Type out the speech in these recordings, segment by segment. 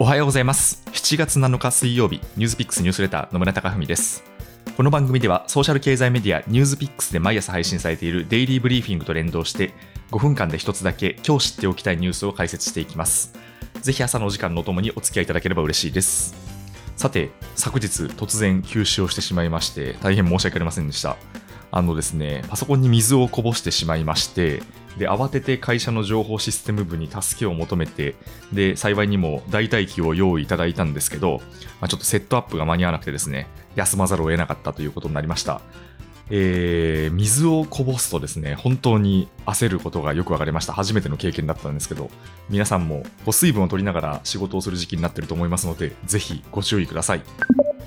おはようございます。7月7日水曜日ニュースピックスニュースレター野村貴文です。この番組ではソーシャル経済メディアニュースピックスで毎朝配信されているデイリーブリーフィングと連動して5分間で一つだけ今日知っておきたいニュースを解説していきます。ぜひ朝のお時間のともにお付き合いいただければ嬉しいです。さて昨日突然休止をしてしまいまして大変申し訳ありませんでした。あのですねパソコンに水をこぼしてしまいましてで慌てて会社の情報システム部に助けを求めてで幸いにも代替機を用意いただいたんですけど、まあ、ちょっとセットアップが間に合わなくてですね休まざるを得なかったということになりましたえー、水をこぼすとですね、本当に焦ることがよく分かりました。初めての経験だったんですけど、皆さんもこう水分を取りながら仕事をする時期になっていると思いますので、ぜひご注意ください。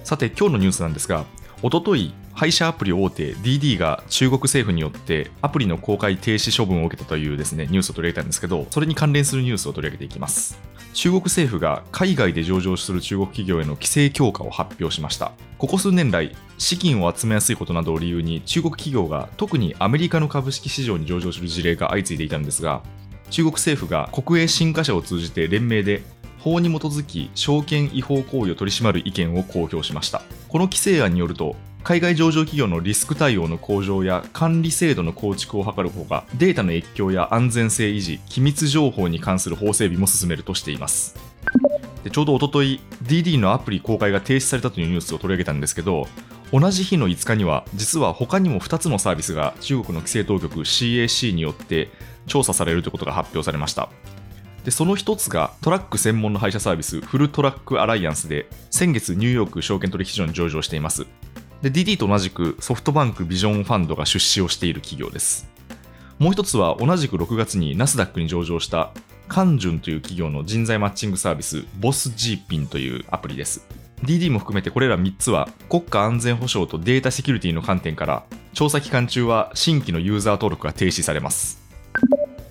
さて、今日のニュースなんですが、おととい、配車アプリ大手 DD が中国政府によってアプリの公開停止処分を受けたというですねニュースを取り上げたんですけど、それに関連するニュースを取り上げていきます。中国政府が海外で上場する中国企業への規制強化を発表しました。ここ数年来、資金を集めやすいことなどを理由に中国企業が特にアメリカの株式市場に上場する事例が相次いでいたんですが、中国政府が国営新華社を通じて連名で法に基づき証券違法行為を取り締まる意見を公表しましたこの規制案によると海外上場企業のリスク対応の向上や管理制度の構築を図るほかデータの越境や安全性維持機密情報に関する法整備も進めるとしています。でちょうどおととい DD のアプリ公開が停止されたというニュースを取り上げたんですけど同じ日の5日には実は他にも2つのサービスが中国の規制当局 CAC によって調査されるということが発表されました。でその1つがトラック専門の配車サービスフルトラックアライアンスで先月ニューヨーク証券取引所に上場しています。で、DD と同じくソフトバンクビジョンファンドが出資をしている企業です。もう一つは同じく6月にナスダックに上場したカンジュンという企業の人材マッチングサービスボス G ピンというアプリです。DD も含めてこれら3つは国家安全保障とデータセキュリティの観点から調査期間中は新規のユーザー登録が停止されます。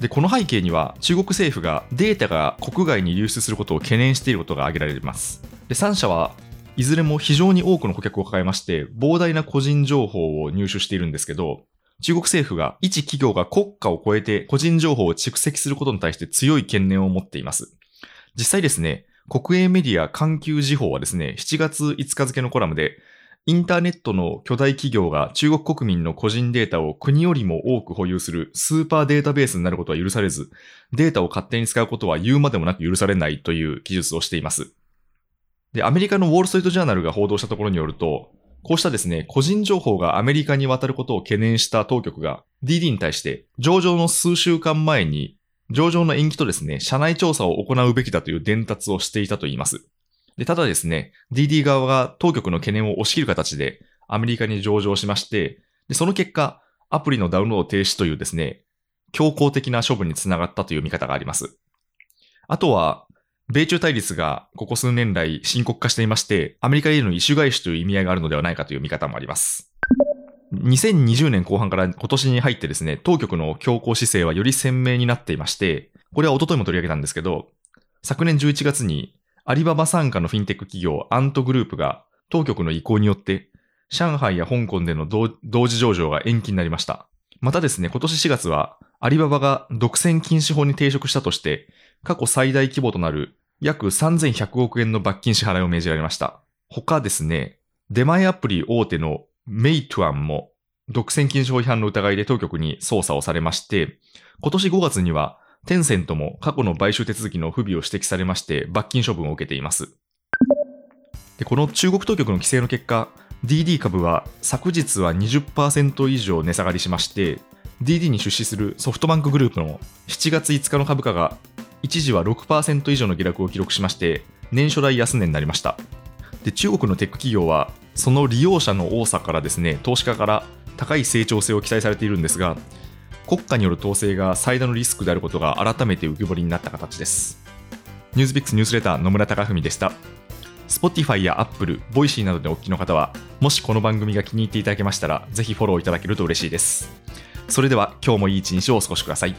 でこの背景には中国政府がデータが国外に流出することを懸念していることが挙げられます。で3社はいずれも非常に多くの顧客を抱えまして、膨大な個人情報を入手しているんですけど、中国政府が一企業が国家を超えて個人情報を蓄積することに対して強い懸念を持っています。実際ですね、国営メディア環球時報はですね、7月5日付のコラムで、インターネットの巨大企業が中国国民の個人データを国よりも多く保有するスーパーデータベースになることは許されず、データを勝手に使うことは言うまでもなく許されないという記述をしています。で、アメリカのウォールストリートジャーナルが報道したところによると、こうしたですね、個人情報がアメリカに渡ることを懸念した当局が DD に対して上場の数週間前に上場の延期とですね、社内調査を行うべきだという伝達をしていたといいます。で、ただですね、DD 側が当局の懸念を押し切る形でアメリカに上場しまして、でその結果、アプリのダウンロード停止というですね、強硬的な処分につながったという見方があります。あとは、米中対立がここ数年来深刻化していまして、アメリカへの異種返しという意味合いがあるのではないかという見方もあります。2020年後半から今年に入ってですね、当局の強硬姿勢はより鮮明になっていまして、これは一昨日も取り上げたんですけど、昨年11月にアリババ傘下のフィンテック企業アントグループが当局の意向によって上海や香港での同時上場が延期になりました。またですね、今年4月はアリババが独占禁止法に抵触したとして過去最大規模となる約3100億円の罰金支払いを命じられました。他ですね、出前アプリ大手のメイトゥアンも独占禁止法違反の疑いで当局に捜査をされまして、今年5月にはテンセントも過去の買収手続きの不備を指摘されまして罰金処分を受けています。でこの中国当局の規制の結果、DD 株は昨日は20%以上値下がりしまして、DD に出資するソフトバンクグループの7月5日の株価が一時は6%以上の下落を記録しまして、年初来安値になりました。で中国のテック企業は、その利用者の多さからですね、投資家から高い成長性を期待されているんですが、国家による統制が最大のリスクであることが改めて浮き彫りになった形です。ニュースピックスニュースレター野村貴文でした。Spotify や Apple、Voicy などでお聞きの方は、もしこの番組が気に入っていただけましたら、ぜひフォローいただけると嬉しいです。それでは今日もいい一日をお過ごしください。